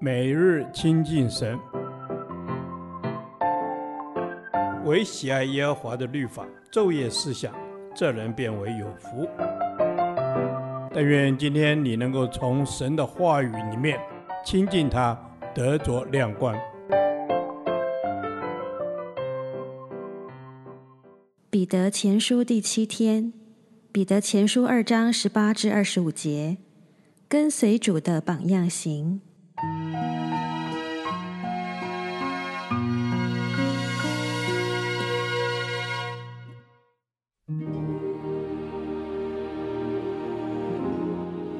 每日亲近神，唯喜爱耶和华的律法，昼夜思想，这人便为有福。但愿今天你能够从神的话语里面亲近他，得着亮光。彼得前书第七天，彼得前书二章十八至二十五节，跟随主的榜样行。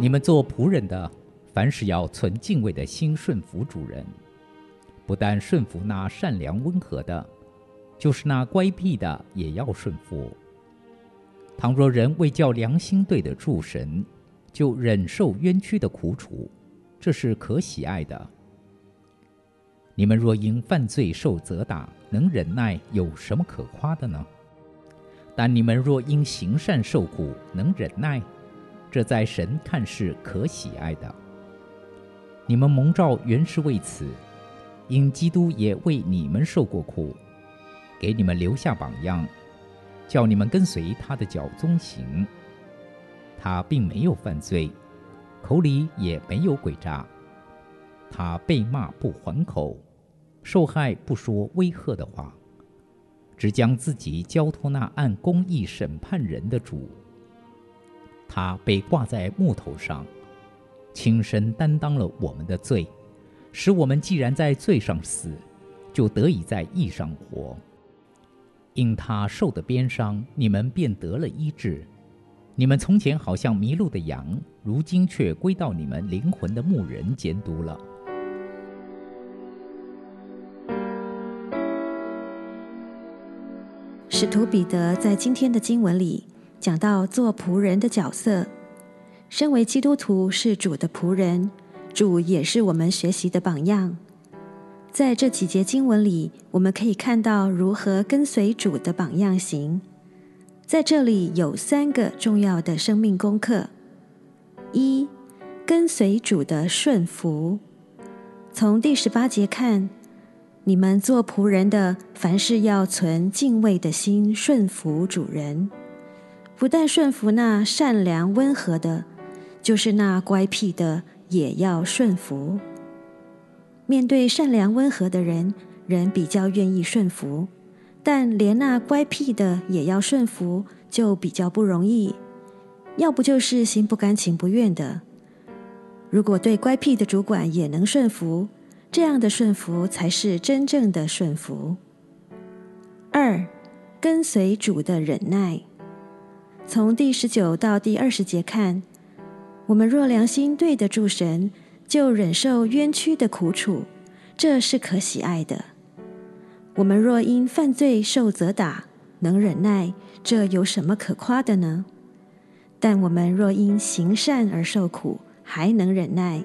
你们做仆人的，凡事要存敬畏的心顺服主人，不但顺服那善良温和的，就是那乖僻的也要顺服。倘若人为叫良心对得住神，就忍受冤屈的苦楚，这是可喜爱的。你们若因犯罪受责打，能忍耐，有什么可夸的呢？但你们若因行善受苦，能忍耐。这在神看是可喜爱的。你们蒙召原是为此，因基督也为你们受过苦，给你们留下榜样，叫你们跟随他的脚踪行。他并没有犯罪，口里也没有诡诈。他被骂不还口，受害不说威吓的话，只将自己交托那按公义审判人的主。他被挂在木头上，亲身担当了我们的罪，使我们既然在罪上死，就得以在义上活。因他受的鞭伤，你们便得了医治。你们从前好像迷路的羊，如今却归到你们灵魂的牧人监督了。使徒彼得在今天的经文里。讲到做仆人的角色，身为基督徒是主的仆人，主也是我们学习的榜样。在这几节经文里，我们可以看到如何跟随主的榜样行。在这里有三个重要的生命功课：一、跟随主的顺服。从第十八节看，你们做仆人的，凡事要存敬畏的心，顺服主人。不但顺服那善良温和的，就是那乖僻的也要顺服。面对善良温和的人，人比较愿意顺服；但连那乖僻的也要顺服，就比较不容易。要不就是心不甘情不愿的。如果对乖僻的主管也能顺服，这样的顺服才是真正的顺服。二，跟随主的忍耐。从第十九到第二十节看，我们若良心对得住神，就忍受冤屈的苦楚，这是可喜爱的。我们若因犯罪受责打，能忍耐，这有什么可夸的呢？但我们若因行善而受苦，还能忍耐，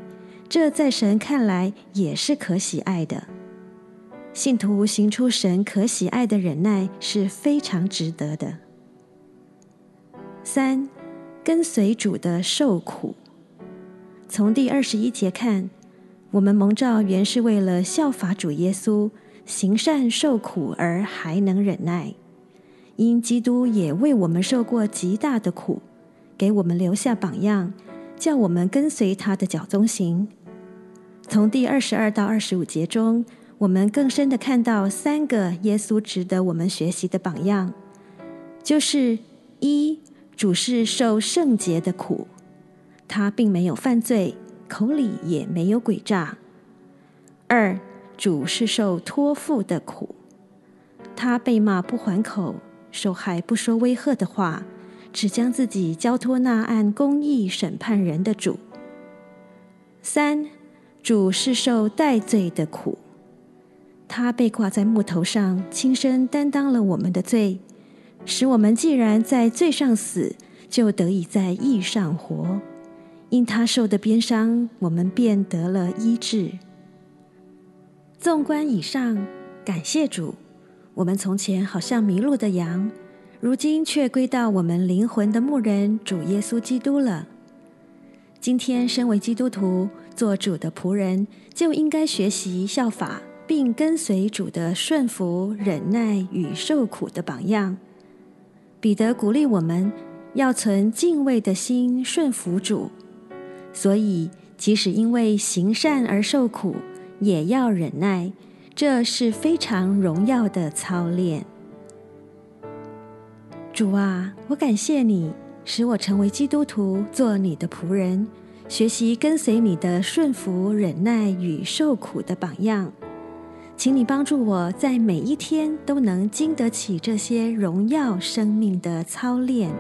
这在神看来也是可喜爱的。信徒行出神可喜爱的忍耐，是非常值得的。三，跟随主的受苦。从第二十一节看，我们蒙召原是为了效法主耶稣，行善受苦而还能忍耐。因基督也为我们受过极大的苦，给我们留下榜样，叫我们跟随他的脚踪行。从第二十二到二十五节中，我们更深的看到三个耶稣值得我们学习的榜样，就是一。主是受圣洁的苦，他并没有犯罪，口里也没有诡诈。二，主是受托付的苦，他被骂不还口，受害不说威吓的话，只将自己交托那按公义审判人的主。三，主是受代罪的苦，他被挂在木头上，亲身担当了我们的罪。使我们既然在罪上死，就得以在义上活。因他受的鞭伤，我们便得了医治。纵观以上，感谢主，我们从前好像迷路的羊，如今却归到我们灵魂的牧人主耶稣基督了。今天身为基督徒，做主的仆人，就应该学习效法，并跟随主的顺服、忍耐与受苦的榜样。彼得鼓励我们要存敬畏的心顺服主，所以即使因为行善而受苦，也要忍耐，这是非常荣耀的操练。主啊，我感谢你，使我成为基督徒，做你的仆人，学习跟随你的顺服、忍耐与受苦的榜样。请你帮助我在每一天都能经得起这些荣耀生命的操练。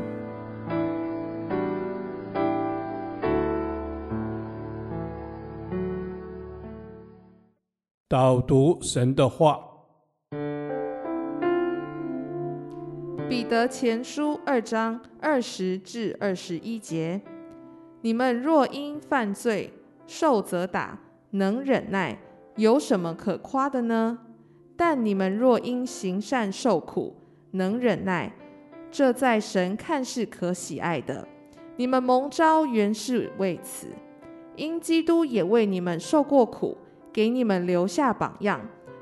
导读神的话，彼得前书二章二十至二十一节：你们若因犯罪受责打，能忍耐。有什么可夸的呢？但你们若因行善受苦，能忍耐，这在神看是可喜爱的。你们蒙召原是为此，因基督也为你们受过苦，给你们留下榜样，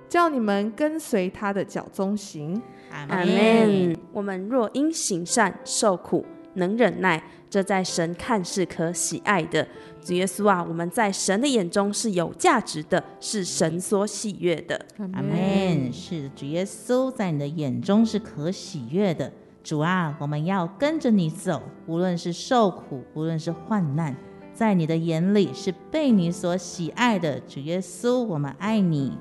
叫你们跟随他的脚踪行。阿门。我们若因行善受苦，能忍耐，这在神看是可喜爱的。主耶稣啊，我们在神的眼中是有价值的，是神所喜悦的。阿门。是主耶稣在你的眼中是可喜悦的。主啊，我们要跟着你走，无论是受苦，无论是患难，在你的眼里是被你所喜爱的。主耶稣，我们爱你。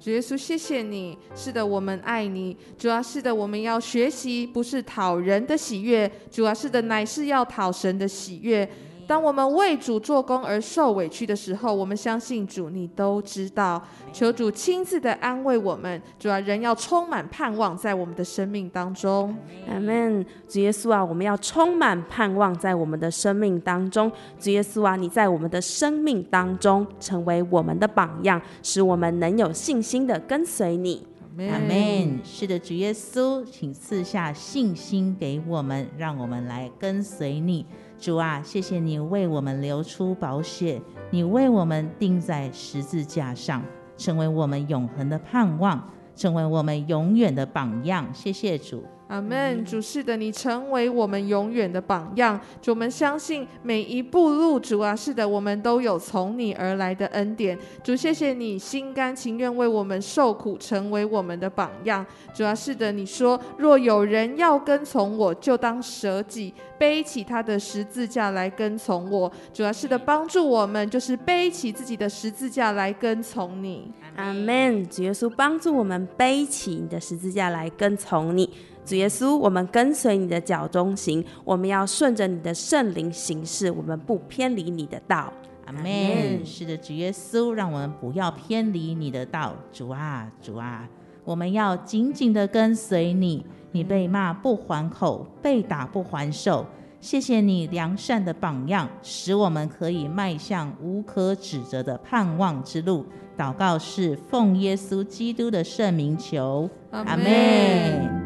主耶稣，谢谢你。是的，我们爱你。主要，是的，我们要学习，不是讨人的喜悦。主要，是的，乃是要讨神的喜悦。当我们为主做工而受委屈的时候，我们相信主，你都知道。求主亲自的安慰我们。主啊，人要充满盼望在我们的生命当中。阿门。主耶稣啊，我们要充满盼望在我们的生命当中。主耶稣啊，你在我们的生命当中成为我们的榜样，使我们能有信心的跟随你。阿门。是的，主耶稣，请赐下信心给我们，让我们来跟随你。主啊，谢谢你为我们流出宝血，你为我们钉在十字架上，成为我们永恒的盼望，成为我们永远的榜样。谢谢主。阿门，主是的，你成为我们永远的榜样。主，我们相信每一步路，主啊，是的，我们都有从你而来的恩典。主，谢谢你心甘情愿为我们受苦，成为我们的榜样。主啊，是的，你说若有人要跟从我，就当舍己，背起他的十字架来跟从我。主啊，是的，帮助我们就是背起自己的十字架来跟从你。阿门。主耶稣帮助我们背起你的十字架来跟从你。主耶稣，我们跟随你的脚中行，我们要顺着你的圣灵行事，我们不偏离你的道。阿门。是的，主耶稣，让我们不要偏离你的道。主啊，主啊，我们要紧紧的跟随你。你被骂不还口，被打不还手。谢谢你良善的榜样，使我们可以迈向无可指责的盼望之路。祷告是奉耶稣基督的圣名求。阿门。